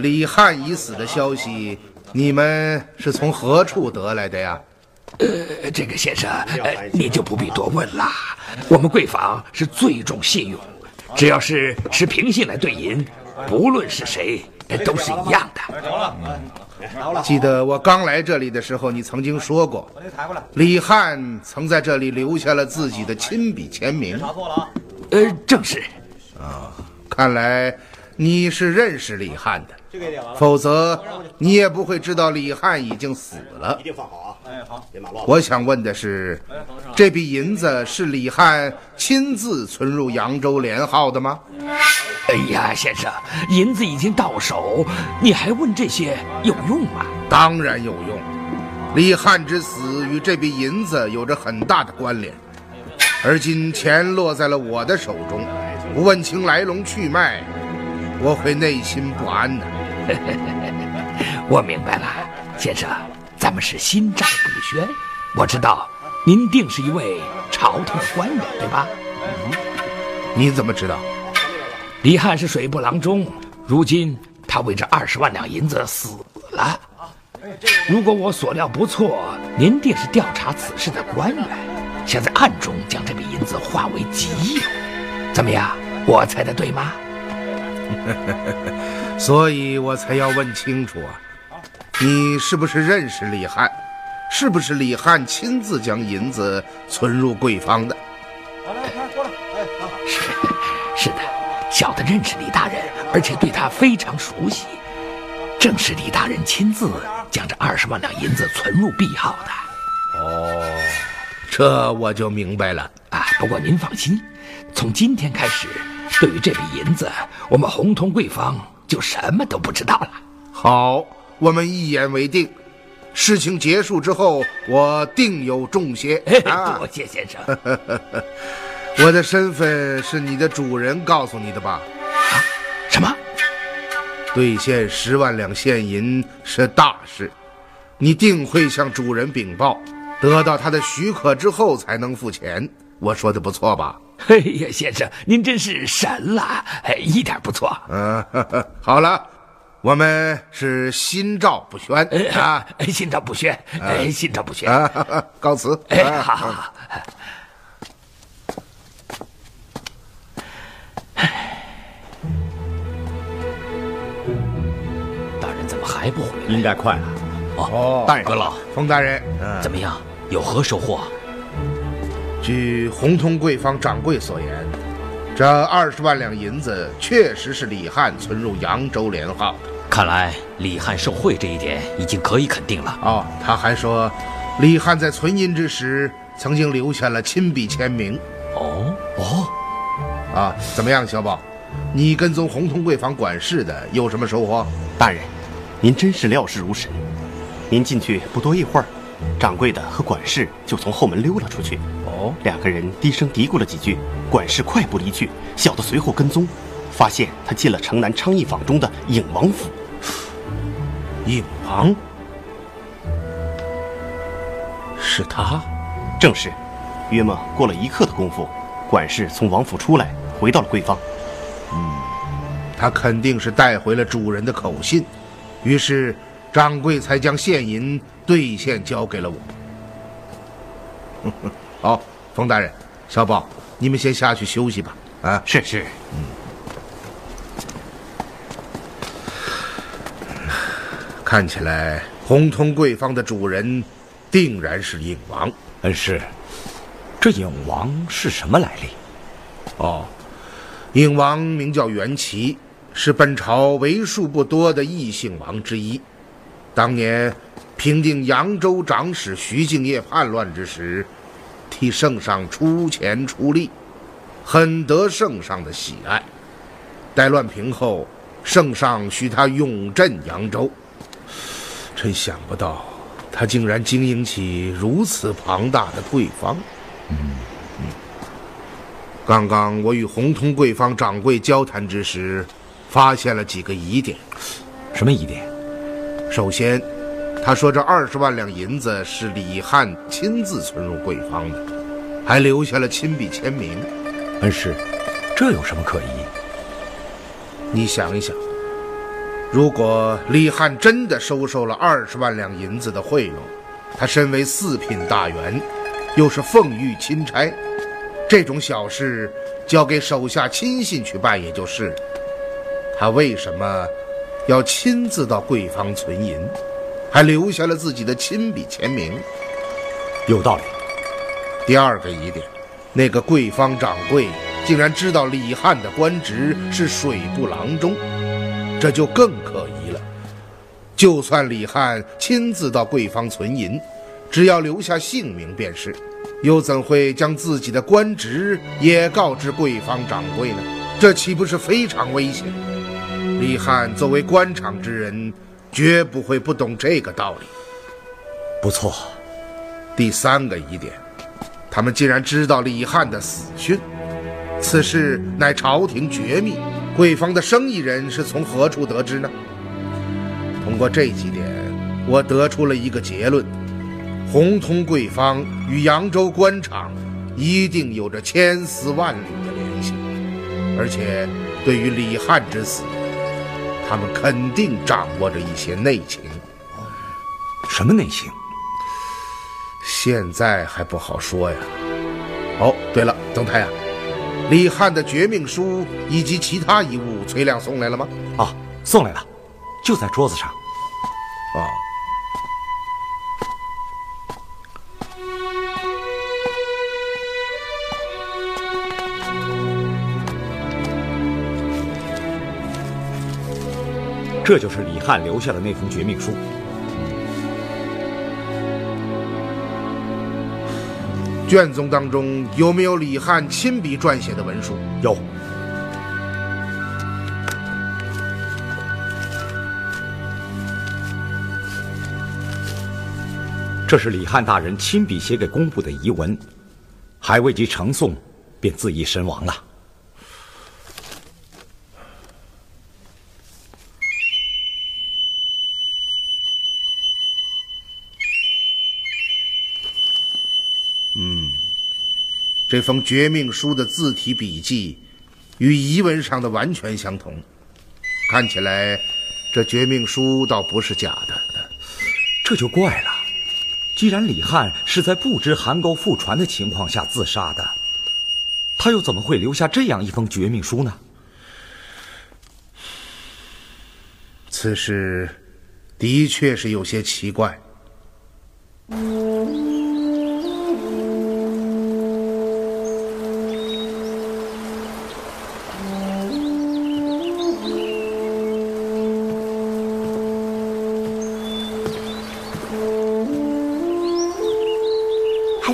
李汉已死的消息，你们是从何处得来的呀？呃，这个先生，呃，你就不必多问了。我们贵坊是最重信用，只要是持凭信来兑银，不论是谁，呃都是一样的。记得我刚来这里的时候，你曾经说过，李汉曾在这里留下了自己的亲笔签名。呃，正是。啊看来你是认识李汉的，否则你也不会知道李汉已经死了。一定放好啊！哎，好，别马乱。我想问的是，这笔银子是李汉亲自存入扬州连号的吗？哎呀，先生，银子已经到手，你还问这些有用吗？当然有用。李汉之死与这笔银子有着很大的关联，而今钱落在了我的手中，不问清来龙去脉，我会内心不安的。我明白了，先生，咱们是心照不宣。我知道您定是一位朝廷的官员，对吧？你怎么知道？李汉是水部郎中，如今他为这二十万两银子死了。如果我所料不错，您定是调查此事的官员，想在暗中将这笔银子化为己有。怎么样？我猜的对吗？所以我才要问清楚啊，你是不是认识李汉？是不是李汉亲自将银子存入贵方的？是是的，小的认识李大人，而且对他非常熟悉。正是李大人亲自将这二十万两银子存入币号的。哦，这我就明白了。啊，不过您放心，从今天开始，对于这笔银子，我们红通贵坊就什么都不知道了。好，我们一言为定。事情结束之后，我定有重谢。啊多谢先生。我的身份是你的主人告诉你的吧？啊什么？兑现十万两现银是大事，你定会向主人禀报，得到他的许可之后才能付钱。我说的不错吧？哎呀，先生，您真是神了，哎，一点不错。嗯，好了，我们是心照不宣啊，哎，心照不宣，哎，心照不宣。告辞。哎，啊好好好。大人怎么还不回来？应该快了。哦，大人阁老冯大人，怎么样？有何收获？据红通贵坊掌柜所言，这二十万两银子确实是李汉存入扬州联号的。看来李汉受贿这一点已经可以肯定了。哦，他还说，李汉在存银之时曾经留下了亲笔签名。哦哦，啊，怎么样，小宝？你跟踪红通贵坊管事的有什么收获？大人，您真是料事如神。您进去不多一会儿，掌柜的和管事就从后门溜了出去。哦，两个人低声嘀咕了几句，管事快步离去，小的随后跟踪，发现他进了城南昌邑坊中的影王府。影王？是他？正是。约莫过了一刻的功夫，管事从王府出来，回到了贵坊。嗯，他肯定是带回了主人的口信，于是掌柜才将现银兑现交给了我。好，冯大人，小宝，你们先下去休息吧。啊，是是。嗯，看起来红通贵坊的主人定然是影王。嗯，是。这影王是什么来历？哦，影王名叫袁齐，是本朝为数不多的异姓王之一。当年平定扬州长史徐敬业叛乱之时，替圣上出钱出力，很得圣上的喜爱。待乱平后，圣上许他永镇扬州。真想不到，他竟然经营起如此庞大的贵坊。嗯，刚刚我与红通贵坊掌柜交谈之时，发现了几个疑点。什么疑点？首先，他说这二十万两银子是李汉亲自存入贵方的，还留下了亲笔签名。恩师，这有什么可疑？你想一想，如果李汉真的收受了二十万两银子的贿赂，他身为四品大员。又是奉御钦差，这种小事交给手下亲信去办也就是了。他为什么要亲自到贵方存银，还留下了自己的亲笔签名？有道理。第二个疑点，那个贵方掌柜竟然知道李汉的官职是水部郎中，这就更可疑了。就算李汉亲自到贵方存银。只要留下姓名便是，又怎会将自己的官职也告知贵方掌柜呢？这岂不是非常危险？李汉作为官场之人，绝不会不懂这个道理。不错，第三个疑点，他们既然知道李汉的死讯，此事乃朝廷绝密，贵方的生意人是从何处得知呢？通过这几点，我得出了一个结论。红通贵方与扬州官场一定有着千丝万缕的联系，而且对于李汉之死，他们肯定掌握着一些内情。什么内情？现在还不好说呀。哦，对了，曾太啊，李汉的绝命书以及其他遗物，崔亮送来了吗？啊，送来了，就在桌子上。哦。这就是李汉留下的那封绝命书。卷宗当中有没有李汉亲笔撰写的文书？有。这是李汉大人亲笔写给工部的遗文，还未及呈送，便自缢身亡了。这封绝命书的字体笔迹与遗文上的完全相同，看起来这绝命书倒不是假的。这就怪了，既然李汉是在不知韩沟覆船的情况下自杀的，他又怎么会留下这样一封绝命书呢？此事的确是有些奇怪。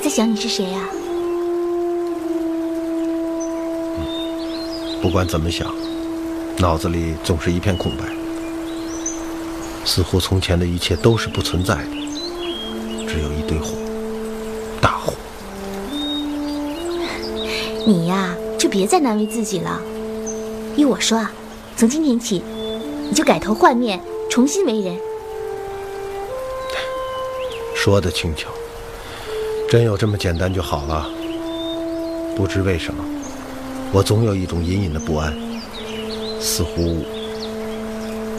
想你是谁呀？不管怎么想，脑子里总是一片空白，似乎从前的一切都是不存在的，只有一堆火，大火。你呀，就别再难为自己了。依我说啊，从今天起，你就改头换面，重新为人。说的轻巧，真有这么简单就好了。不知为什么，我总有一种隐隐的不安，似乎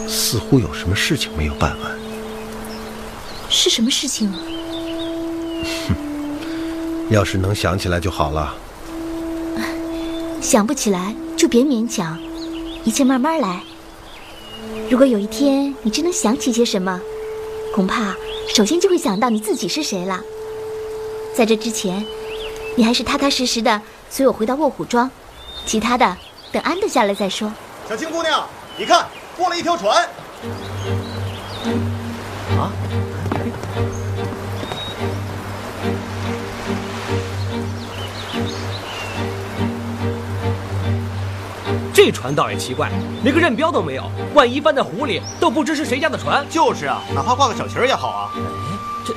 似乎有什么事情没有办完。是什么事情啊？要是能想起来就好了。想不起来就别勉强，一切慢慢来。如果有一天你真能想起些什么，恐怕首先就会想到你自己是谁了。在这之前，你还是踏踏实实的随我回到卧虎庄，其他的等安顿下来再说。小青姑娘，你看，过了一条船。啊？这船倒也奇怪，连个任标都没有。万一翻在湖里，都不知是谁家的船。就是啊，哪怕挂个小旗儿也好啊。这，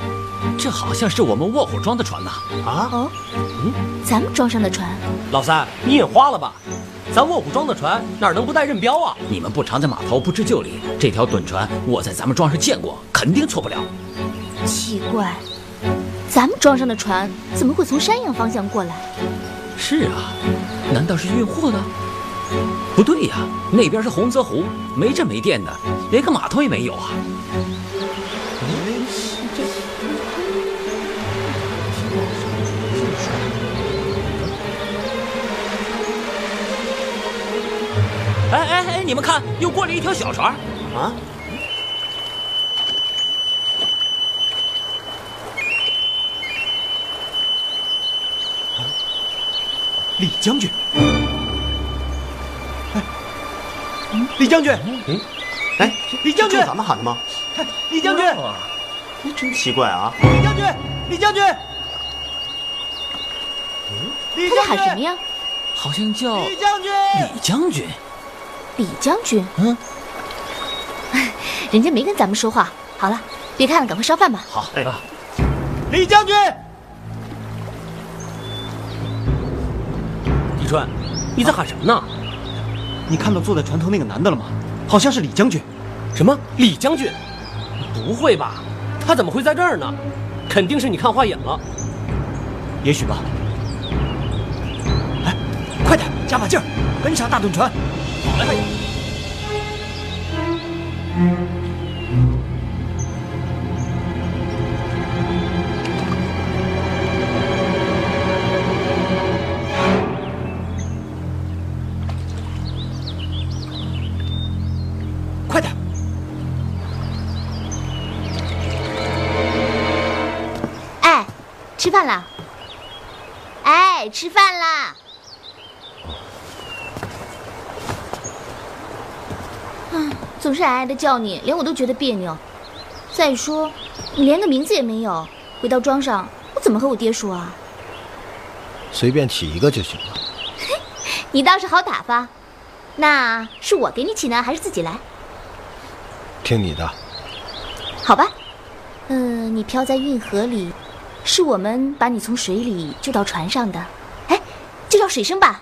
这好像是我们卧虎庄的船呐。啊？哦，嗯，咱们庄上的船。老三，你眼花了吧？咱卧虎庄的船哪能不带认标啊？你们不常在码头，不知就里。这条趸船我在咱们庄上见过，肯定错不了。奇怪，咱们庄上的船怎么会从山阳方向过来？是啊，难道是运货的？不对呀，那边是洪泽湖，没这没电的，连个码头也没有啊。哎哎哎！你们看，又过来一条小船啊！李将军。哎李将军，嗯，哎，李将军，咱们喊的吗？李将军，真奇怪啊！李将军，李将军，他在喊什么呀？好像叫李将军，李将军，李将军。嗯，人家没跟咱们说话。好了，别看了，赶快烧饭吧。好，哎，李将军，李川，你在喊什么呢？你看到坐在船头那个男的了吗？好像是李将军。什么？李将军？不会吧？他怎么会在这儿呢？肯定是你看花眼了。也许吧。哎，快点，加把劲儿，跟上大趸船。来。是矮矮的叫你，连我都觉得别扭。再说，你连个名字也没有，回到庄上，我怎么和我爹说啊？随便起一个就行了。你倒是好打发，那是我给你起呢，还是自己来？听你的。好吧，嗯，你漂在运河里，是我们把你从水里救到船上的，哎，就叫水生吧。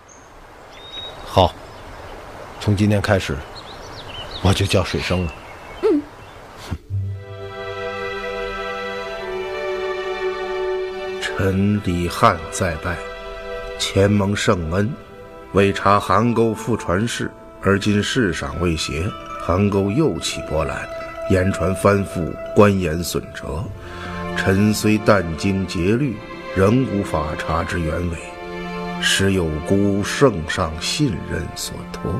好，从今天开始，我就叫水生了。嗯。臣李汉再拜，前蒙圣恩，为查邗沟复传事，而今事上未协，邗沟又起波澜，言传翻覆，官言损折。臣虽殚精竭虑，仍无法查之原委，实有辜圣上信任所托。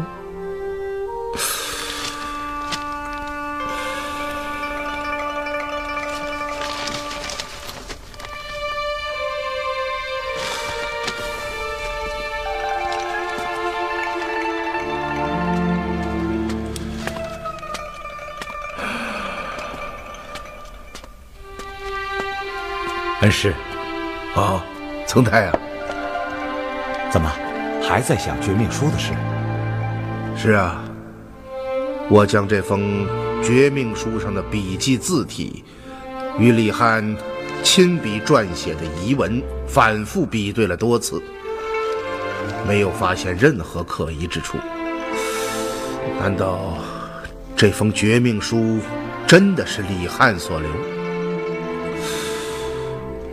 曾太啊，怎么还在想绝命书的事？是啊，我将这封绝命书上的笔迹字体与李汉亲笔撰写的遗文反复比对了多次，没有发现任何可疑之处。难道这封绝命书真的是李汉所留？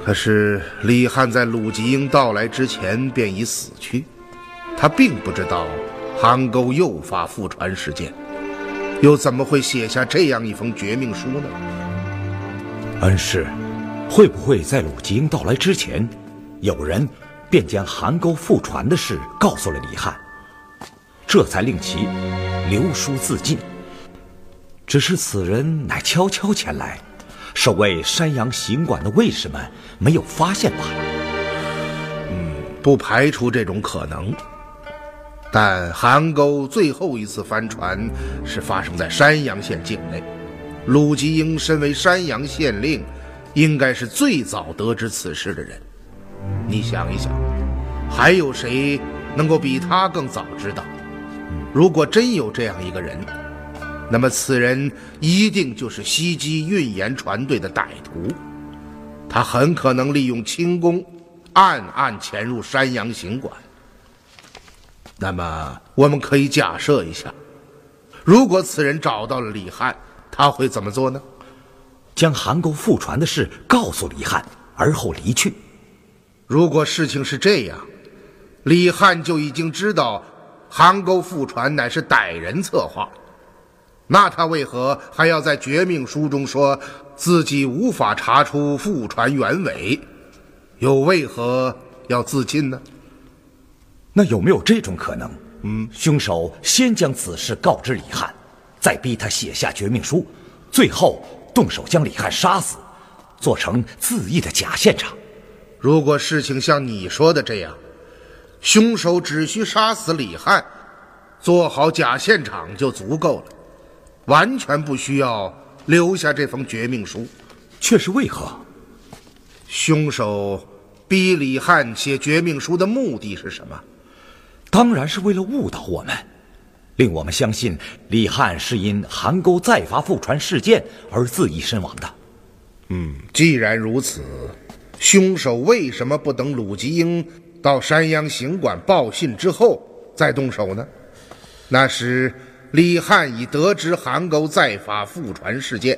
可是李汉在鲁吉英到来之前便已死去，他并不知道邗沟诱发复船事件，又怎么会写下这样一封绝命书呢？恩师，会不会在鲁吉英到来之前，有人便将邗沟复船的事告诉了李汉，这才令其留书自尽？只是此人乃悄悄前来。守卫山阳行馆的卫士们没有发现罢了。嗯，不排除这种可能。但韩沟最后一次翻船是发生在山阳县境内，鲁吉英身为山阳县令，应该是最早得知此事的人。你想一想，还有谁能够比他更早知道？如果真有这样一个人。那么，此人一定就是袭击运盐船队的歹徒。他很可能利用轻功，暗暗潜入山阳行馆。那么，我们可以假设一下，如果此人找到了李汉，他会怎么做呢？将韩沟复船的事告诉李汉，而后离去。如果事情是这样，李汉就已经知道韩沟复船乃是歹人策划。那他为何还要在绝命书中说自己无法查出复传原委，又为何要自尽呢？那有没有这种可能？嗯，凶手先将此事告知李汉，再逼他写下绝命书，最后动手将李汉杀死，做成自缢的假现场。如果事情像你说的这样，凶手只需杀死李汉，做好假现场就足够了。完全不需要留下这封绝命书，却是为何？凶手逼李汉写绝命书的目的是什么？当然是为了误导我们，令我们相信李汉是因韩沟再发复传事件而自缢身亡的。嗯，既然如此，凶手为什么不等鲁吉英到山阳行馆报信之后再动手呢？那时。李汉已得知韩沟再发复传事件，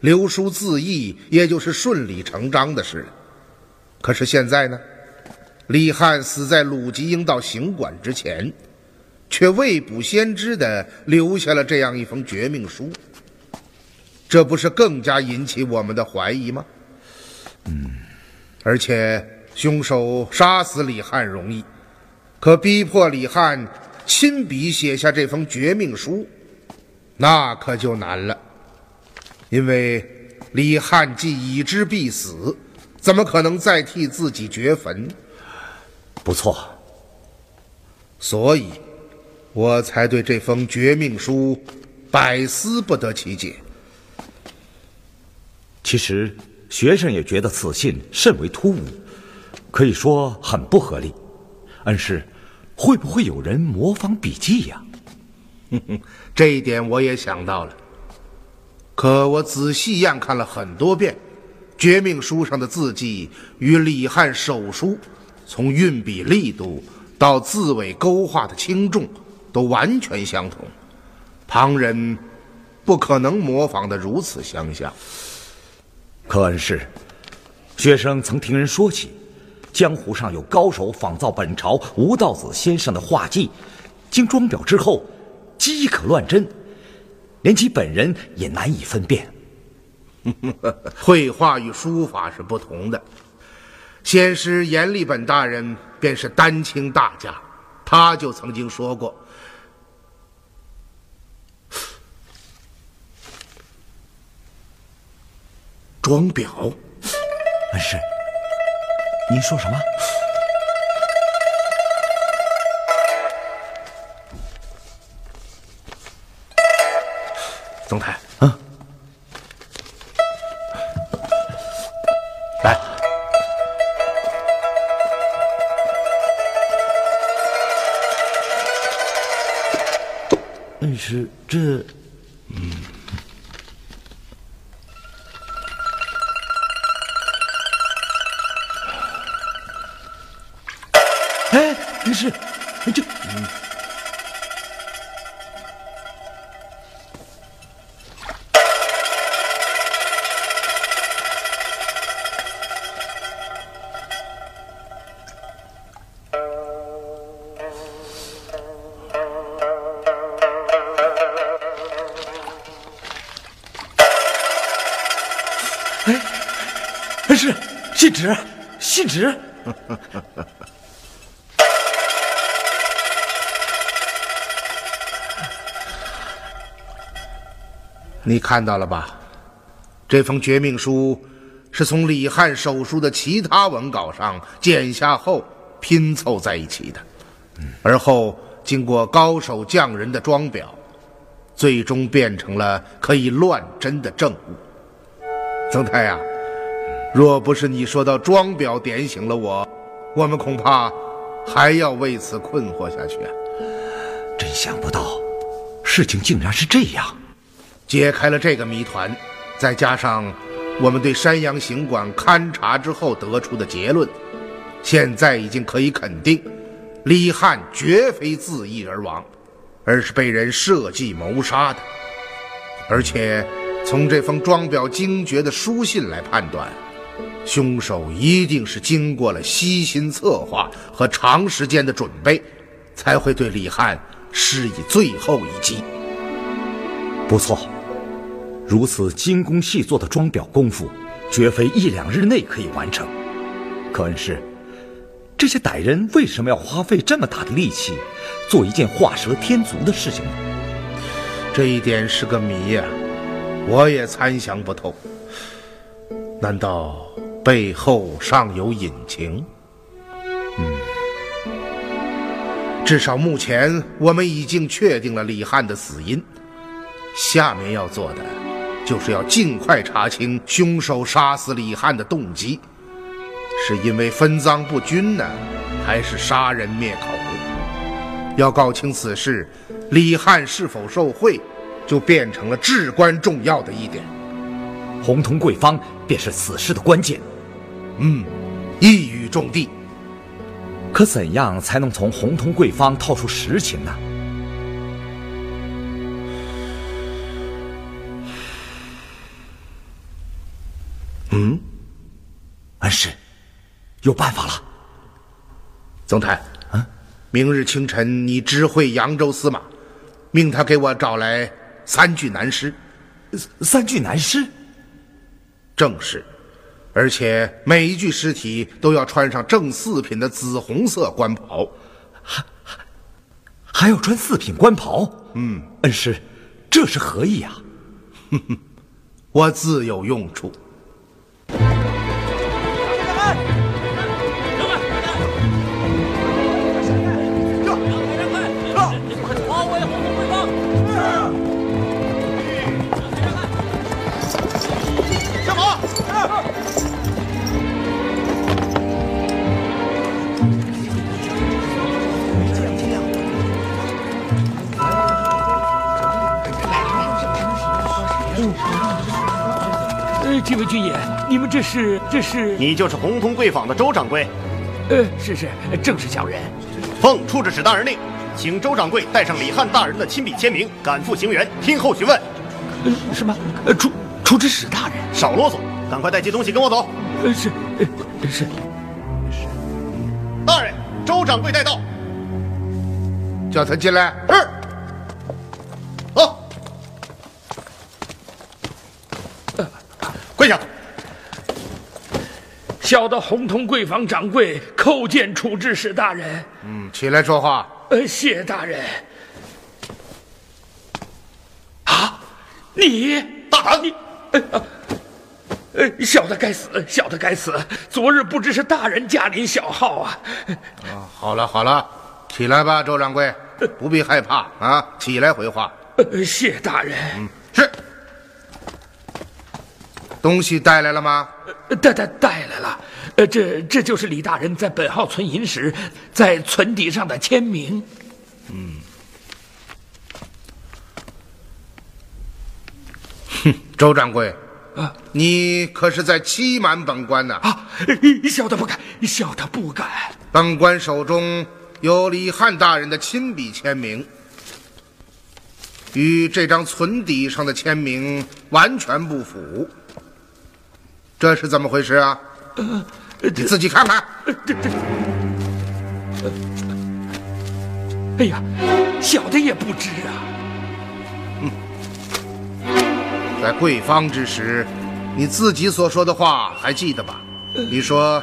刘书自缢也就是顺理成章的事了。可是现在呢，李汉死在鲁吉英到行馆之前，却未卜先知的留下了这样一封绝命书，这不是更加引起我们的怀疑吗？嗯，而且凶手杀死李汉容易，可逼迫李汉。亲笔写下这封绝命书，那可就难了。因为李汉既已知必死，怎么可能再替自己掘坟？不错，所以，我才对这封绝命书百思不得其解。其实，学生也觉得此信甚为突兀，可以说很不合理。恩师。会不会有人模仿笔记呀？这一点我也想到了。可我仔细验看了很多遍，绝命书上的字迹与李汉手书，从运笔力度到字尾勾画的轻重，都完全相同。旁人不可能模仿的如此相像。可恩师，学生曾听人说起。江湖上有高手仿造本朝吴道子先生的画技，经装裱之后，饥可乱真，连其本人也难以分辨。绘画与书法是不同的。先师阎立本大人便是丹青大家，他就曾经说过：“装裱。”恩师。您说什么？总裁，嗯，来，恩师，这，嗯。纸，信纸。你看到了吧？这封绝命书是从李汉手书的其他文稿上剪下后拼凑在一起的，而后经过高手匠人的装裱，最终变成了可以乱真的证物。曾太呀！若不是你说到装裱点醒了我，我们恐怕还要为此困惑下去啊！真想不到，事情竟然是这样。解开了这个谜团，再加上我们对山阳行馆勘察之后得出的结论，现在已经可以肯定，李汉绝非自缢而亡，而是被人设计谋杀的。而且，从这封装裱精绝的书信来判断。凶手一定是经过了悉心策划和长时间的准备，才会对李汉施以最后一击。不错，如此精工细作的装裱功夫，绝非一两日内可以完成。可恩师，这些歹人为什么要花费这么大的力气，做一件画蛇添足的事情呢？这一点是个谜呀，我也参详不透。难道？背后尚有隐情。嗯，至少目前我们已经确定了李汉的死因。下面要做的，就是要尽快查清凶手杀死李汉的动机，是因为分赃不均呢，还是杀人灭口？要搞清此事，李汉是否受贿，就变成了至关重要的一点。红铜贵方便是此事的关键。嗯，一语中的。可怎样才能从红通贵方套出实情呢？嗯，恩师，有办法了。曾泰，嗯，明日清晨你知会扬州司马，命他给我找来三具男尸。三具男尸？正是。而且每一具尸体都要穿上正四品的紫红色官袍，还还还要穿四品官袍。嗯，恩师，这是何意啊？哼哼，我自有用处。这位军爷，你们这是这是？你就是红通贵坊的周掌柜？呃，是是，正是小人。奉处置使大人令，请周掌柜带上李汉大人的亲笔签名，赶赴行辕，听候询问。呃，什么？呃，处处置使大人，少啰嗦，赶快带些东西跟我走。呃，是，呃，是。大人，周掌柜带到，叫他进来。是。小的红通贵坊掌柜叩见处置使大人。嗯，起来说话。呃，谢大人。啊，你大胆！你，呃，呃，小的该死，小的该死。昨日不知是大人驾临小号啊。啊，好了好了，起来吧，周掌柜，不必害怕啊，起来回话。呃，谢大人。嗯，是。东西带来了吗？带带带来了。呃，这这就是李大人在本号存银时在存底上的签名。嗯，哼，周掌柜，啊，你可是在欺瞒本官呢？啊，小的不敢，小的不敢。本官手中有李汉大人的亲笔签名，与这张存底上的签名完全不符，这是怎么回事啊？你自己看看。这这，哎呀，小的也不知啊。嗯，在贵方之时，你自己所说的话还记得吧？你说。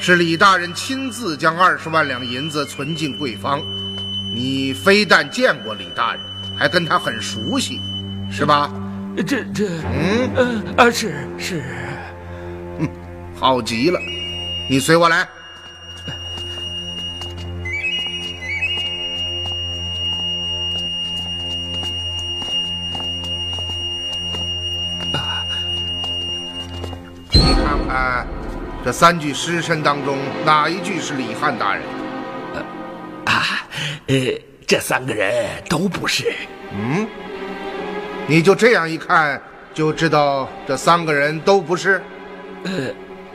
是李大人亲自将二十万两银子存进贵方，你非但见过李大人，还跟他很熟悉，是吧？这这，嗯嗯啊，是是，嗯，好极了，你随我来。你看看。这三具尸身当中，哪一具是李汉大人？啊，呃，这三个人都不是。嗯，你就这样一看，就知道这三个人都不是。呃，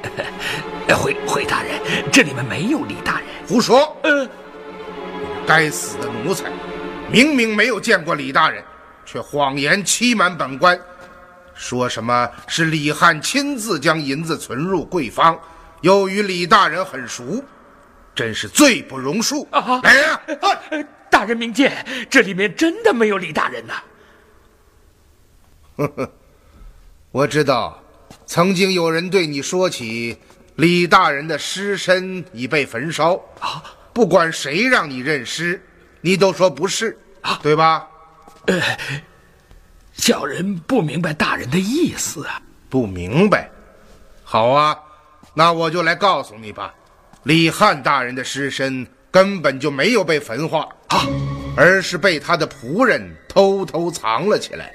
回回大人，这里面没有李大人。胡说！呃，该死的奴才，明明没有见过李大人，却谎言欺瞒本官。说什么是李汉亲自将银子存入贵方，又与李大人很熟，真是罪不容恕！来人啊！大人明鉴，这里面真的没有李大人呐！呵呵，我知道，曾经有人对你说起李大人的尸身已被焚烧啊，不管谁让你认尸，你都说不是啊，对吧？呃。小人不明白大人的意思啊！不明白，好啊，那我就来告诉你吧。李汉大人的尸身根本就没有被焚化啊，而是被他的仆人偷偷藏了起来。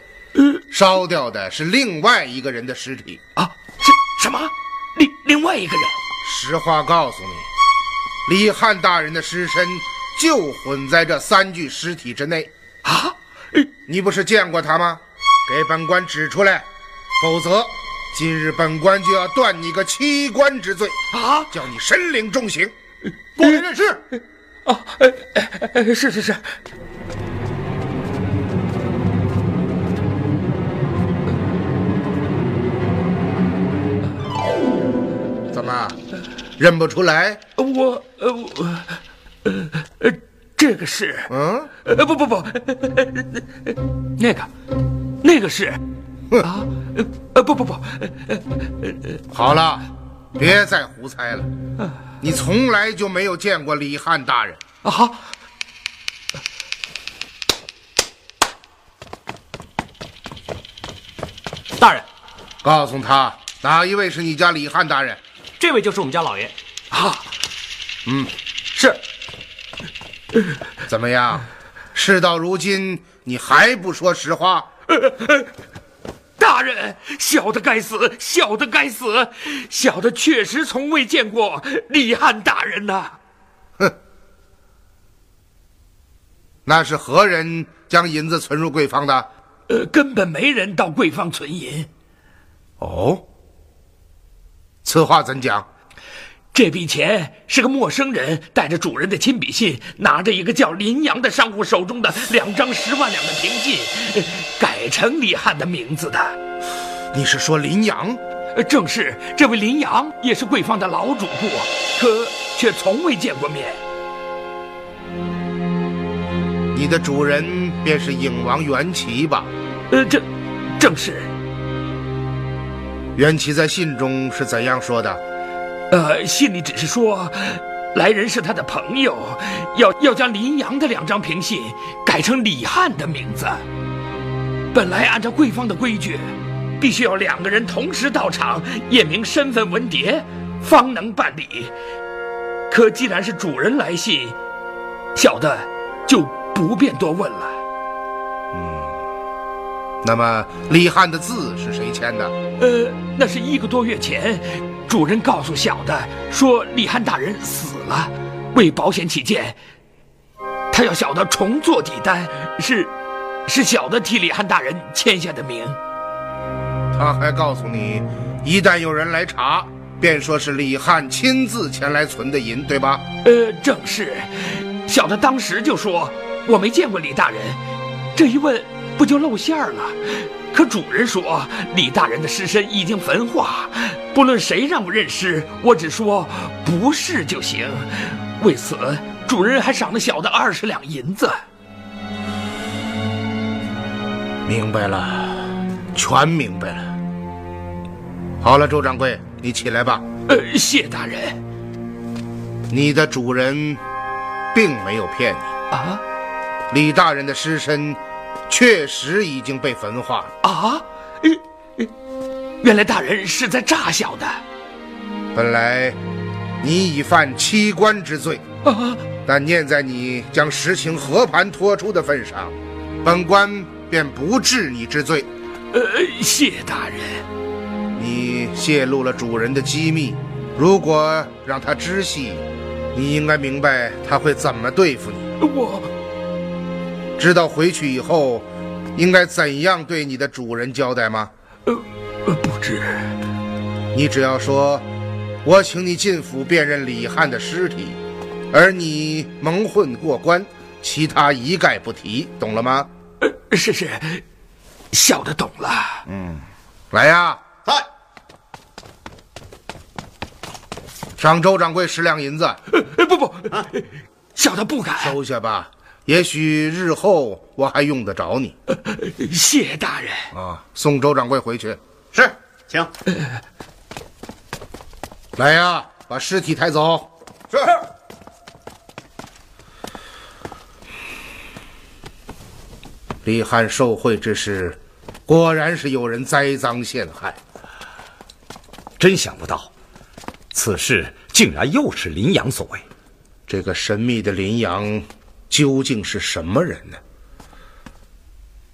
烧掉的是另外一个人的尸体啊！这什么？另另外一个人？实话告诉你，李汉大人的尸身就混在这三具尸体之内啊！你不是见过他吗？给本官指出来，否则今日本官就要断你个欺官之罪啊！叫你身领重刑，过来认尸。啊，是是是。怎么认不出来？我呃我呃呃，这个是嗯呃不不不那个。那个是，啊，呃，不不不，好了，别再胡猜了。你从来就没有见过李汉大人啊！大人，告诉他哪一位是你家李汉大人？这位就是我们家老爷。啊，嗯，是。怎么样？事到如今，你还不说实话？大人，小的该死，小的该死，小的确实从未见过李汉大人呐。哼，那是何人将银子存入贵方的？呃，根本没人到贵方存银。哦，此话怎讲？这笔钱是个陌生人带着主人的亲笔信，拿着一个叫林阳的商户手中的两张十万两的凭信，改成李汉的名字的。你是说林阳？正是，这位林阳也是贵方的老主顾，可却从未见过面。你的主人便是影王袁奇吧？呃，这正是。袁奇在信中是怎样说的？呃，信里只是说，来人是他的朋友，要要将林阳的两张凭信改成李汉的名字。本来按照贵方的规矩，必须要两个人同时到场验明身份文牒，方能办理。可既然是主人来信，小的就不便多问了。嗯，那么李汉的字是谁签的？呃，那是一个多月前。主人告诉小的说，李汉大人死了，为保险起见，他要小的重做底单，是，是小的替李汉大人签下的名。他还告诉你，一旦有人来查，便说是李汉亲自前来存的银，对吧？呃，正是。小的当时就说我没见过李大人，这一问不就露馅了？可主人说李大人的尸身已经焚化，不论谁让我认尸，我只说不是就行。为此，主人还赏了小的二十两银子。明白了，全明白了。好了，周掌柜，你起来吧。呃，谢大人。你的主人并没有骗你啊。李大人的尸身确实已经被焚化了啊。原来大人是在诈小的。本来你已犯欺官之罪啊，但念在你将实情和盘托出的份上，本官。便不治你之罪。呃，谢大人，你泄露了主人的机密，如果让他知悉，你应该明白他会怎么对付你。我知道回去以后应该怎样对你的主人交代吗？呃，不知。你只要说，我请你进府辨认李汉的尸体，而你蒙混过关，其他一概不提，懂了吗？呃是是，小的懂了。嗯，来呀，在。赏周掌柜十两银子。呃，不不，小的不敢。收下吧，也许日后我还用得着你。谢大人。啊，送周掌柜回去。是，请。来呀，把尸体抬走。是。李汉受贿之事，果然是有人栽赃陷害。真想不到，此事竟然又是林阳所为。这个神秘的林阳究竟是什么人呢？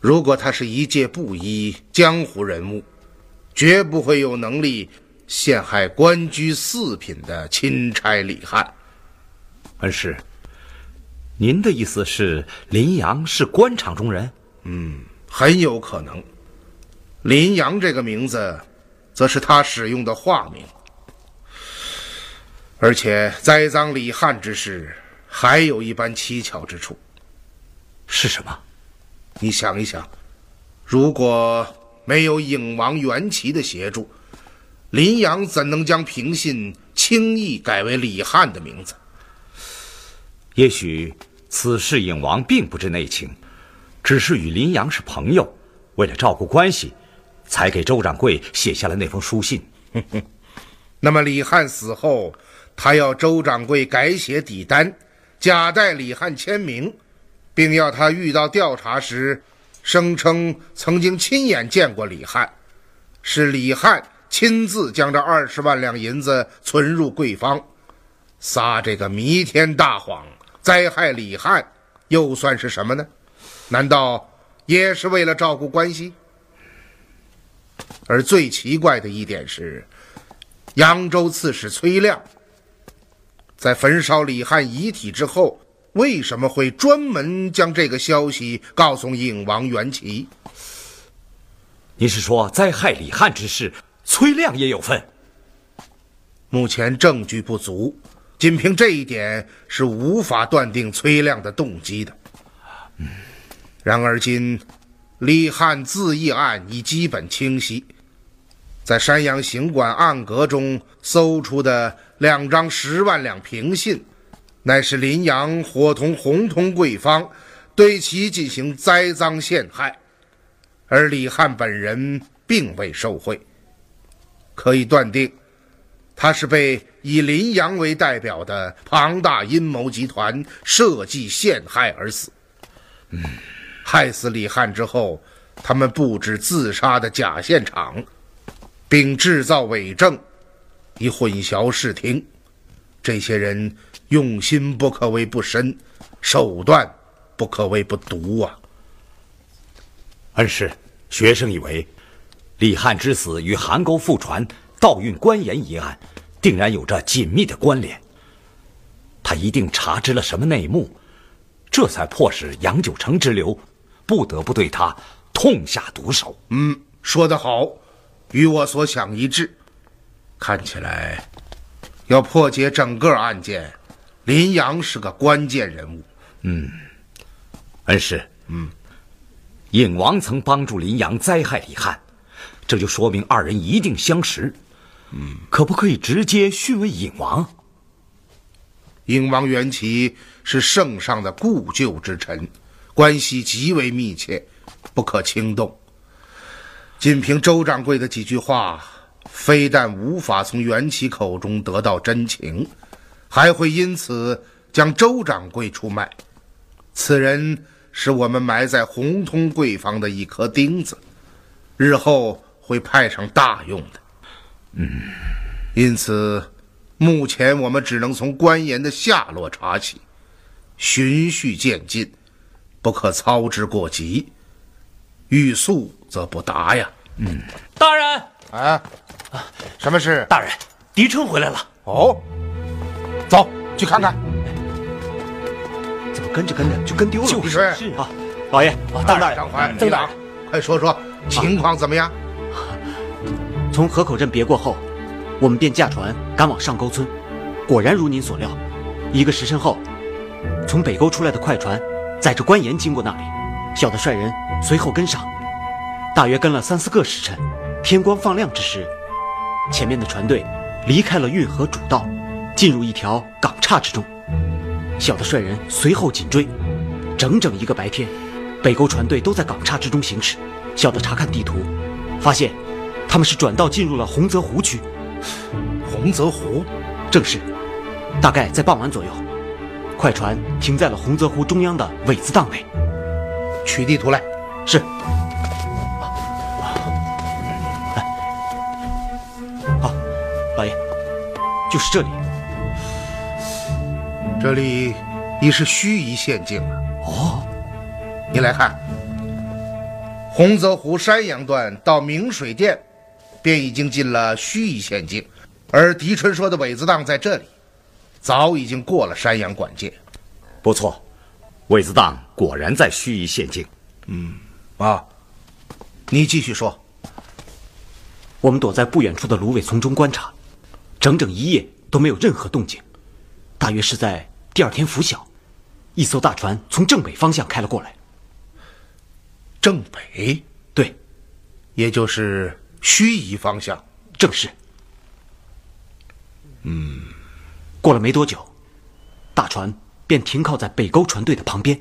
如果他是一介布衣江湖人物，绝不会有能力陷害官居四品的钦差李汉。恩师，您的意思是林阳是官场中人？嗯，很有可能。林阳这个名字，则是他使用的化名。而且栽赃李汉之事，还有一般蹊跷之处。是什么？你想一想，如果没有影王元齐的协助，林阳怎能将平信轻易改为李汉的名字？也许此事影王并不知内情。只是与林阳是朋友，为了照顾关系，才给周掌柜写下了那封书信。那么李汉死后，他要周掌柜改写底单，假代李汉签名，并要他遇到调查时，声称曾经亲眼见过李汉，是李汉亲自将这二十万两银子存入贵方，撒这个弥天大谎，灾害李汉，又算是什么呢？难道也是为了照顾关系？而最奇怪的一点是，扬州刺史崔亮在焚烧李汉遗体之后，为什么会专门将这个消息告诉影王元齐？你是说灾害李汉之事，崔亮也有份？目前证据不足，仅凭这一点是无法断定崔亮的动机的。嗯。然而今，李汉自缢案已基本清晰，在山阳行馆暗格中搜出的两张十万两凭信，乃是林阳伙同红通贵方对其进行栽赃陷害，而李汉本人并未受贿，可以断定，他是被以林阳为代表的庞大阴谋集团设计陷害而死。嗯。害死李汉之后，他们布置自杀的假现场，并制造伪证，以混淆视听。这些人用心不可谓不深，手段不可谓不毒啊！恩师，学生以为，李汉之死与韩沟复船盗运官盐一案，定然有着紧密的关联。他一定查知了什么内幕，这才迫使杨九成之流。不得不对他痛下毒手。嗯，说得好，与我所想一致。看起来，要破解整个案件，林阳是个关键人物。嗯，恩师，嗯，影王曾帮助林阳灾害李汉，这就说明二人一定相识。嗯，可不可以直接讯问影王？影王元齐是圣上的故旧之臣，关系极为密切，不可轻动。仅凭周掌柜的几句话，非但无法从元齐口中得到真情，还会因此将周掌柜出卖。此人是我们埋在红通贵坊的一颗钉子，日后会派上大用的。嗯，因此，目前我们只能从关岩的下落查起，循序渐进，不可操之过急。欲速则不达呀。嗯，大人，啊，什么事？大人，狄春回来了。哦，走去看看。怎么跟着跟着就跟丢了？就是是啊，老爷，大人，张怀，曾大人，快说说情况怎么样？从河口镇别过后，我们便驾船赶往上沟村，果然如您所料，一个时辰后，从北沟出来的快船载着官盐经过那里，小的率人随后跟上，大约跟了三四个时辰，天光放亮之时，前面的船队离开了运河主道，进入一条港岔之中，小的率人随后紧追，整整一个白天，北沟船队都在港岔之中行驶，小的查看地图，发现。他们是转道进入了洪泽湖区，洪泽湖，正是。大概在傍晚左右，快船停在了洪泽湖中央的苇子荡内。取地图来。是。就是这里。这里已是盱眙县境了。哦，你来看，洪泽湖山阳段到明水店。便已经进了盱眙县境，而狄春说的苇子荡在这里，早已经过了山阳管界。不错，苇子荡果然在盱眙县境。嗯，啊，你继续说。我们躲在不远处的芦苇丛中观察，整整一夜都没有任何动静。大约是在第二天拂晓，一艘大船从正北方向开了过来。正北？对，也就是。盱眙方向，正是。嗯，过了没多久，大船便停靠在北沟船队的旁边。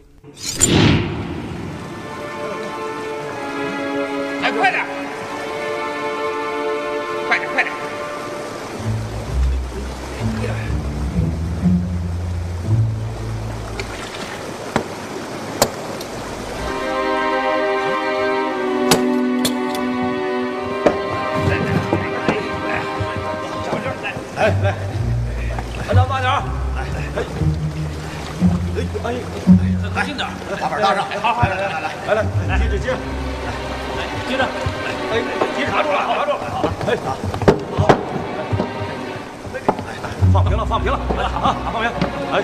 放平了，啊，放平，哎，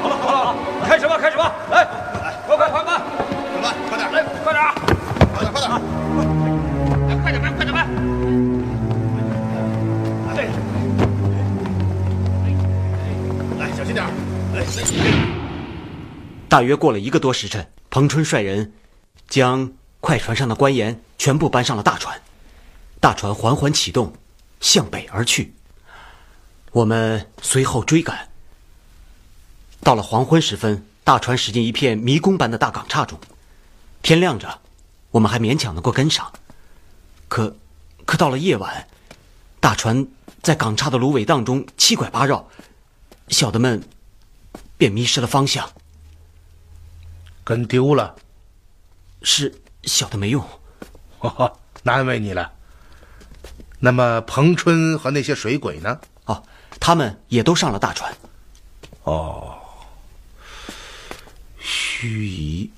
好了好了好了，开始吧开始吧，来来，快快快快，快慢快点，来快点，快点快点，来快点搬快点搬，哎，来。小心点！来，大约过了一个多时辰，彭春率人将快船上的官盐全部搬上了大船，大船缓缓启动，向北而去。我们随后追赶。到了黄昏时分，大船驶进一片迷宫般的大港岔中。天亮着，我们还勉强能够跟上。可，可到了夜晚，大船在港岔的芦苇荡中七拐八绕。小的们便迷失了方向，跟丢了。是小的没用，难为你了。那么彭春和那些水鬼呢？他们也都上了大船。哦，盱眙。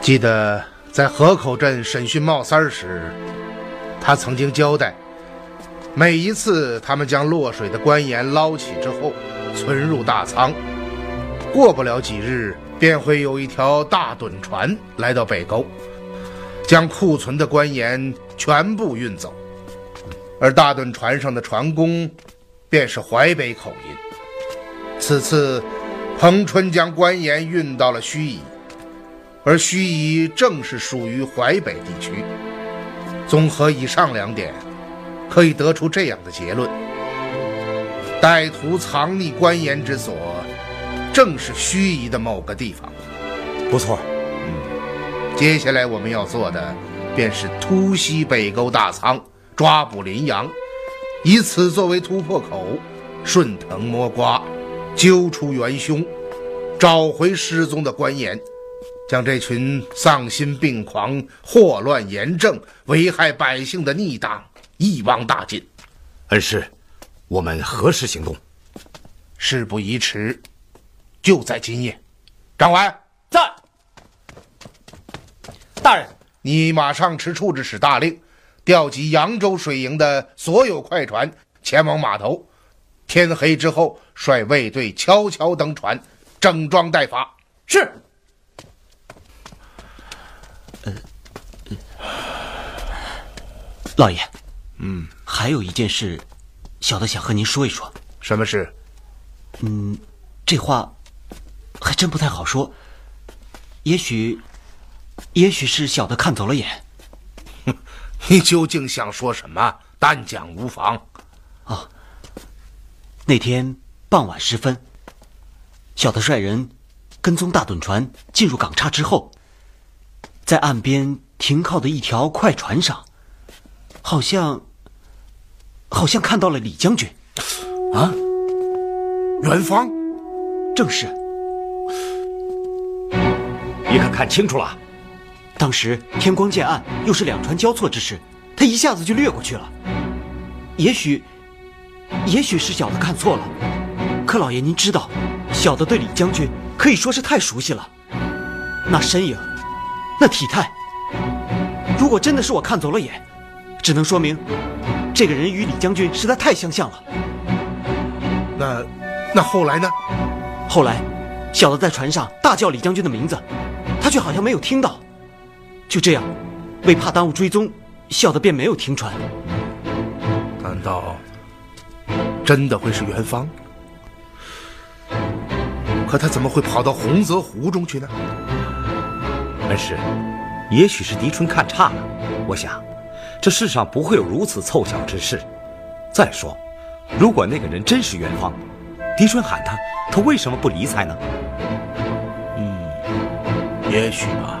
记得在河口镇审讯茂三儿时。他曾经交代，每一次他们将落水的官盐捞起之后，存入大仓，过不了几日，便会有一条大趸船来到北沟，将库存的官盐全部运走。而大顿船上的船工，便是淮北口音。此次，彭春将官盐运到了盱眙，而盱眙正是属于淮北地区。综合以上两点，可以得出这样的结论：歹徒藏匿官盐之所，正是盱眙的某个地方。不错。嗯，接下来我们要做的，便是突袭北沟大仓。抓捕林阳，以此作为突破口，顺藤摸瓜，揪出元凶，找回失踪的官盐，将这群丧心病狂、祸乱严政、危害百姓的逆党一网打尽。恩师，我们何时行动？事不宜迟，就在今夜。张怀在。大人，你马上持处置使大令。调集扬州水营的所有快船前往码头，天黑之后率卫队悄悄登船，整装待发。是。呃，老爷，嗯，还有一件事，小的想和您说一说。什么事？嗯，这话还真不太好说。也许，也许是小的看走了眼。哼 你究竟想说什么？但讲无妨。啊，那天傍晚时分，小的率人跟踪大趸船进入港岔之后，在岸边停靠的一条快船上，好像好像看到了李将军。啊，元芳，正是。你可看清楚了？当时天光渐暗，又是两船交错之时，他一下子就掠过去了。也许，也许是小的看错了。可老爷您知道，小的对李将军可以说是太熟悉了。那身影，那体态，如果真的是我看走了眼，只能说明，这个人与李将军实在太相像了。那，那后来呢？后来，小的在船上大叫李将军的名字，他却好像没有听到。就这样，为怕耽误追踪，笑的便没有停船。难道真的会是元芳？可他怎么会跑到洪泽湖中去呢？恩师，也许是狄春看差了。我想，这世上不会有如此凑巧之事。再说，如果那个人真是元芳，狄春喊他，他为什么不理睬呢？嗯，也许吧。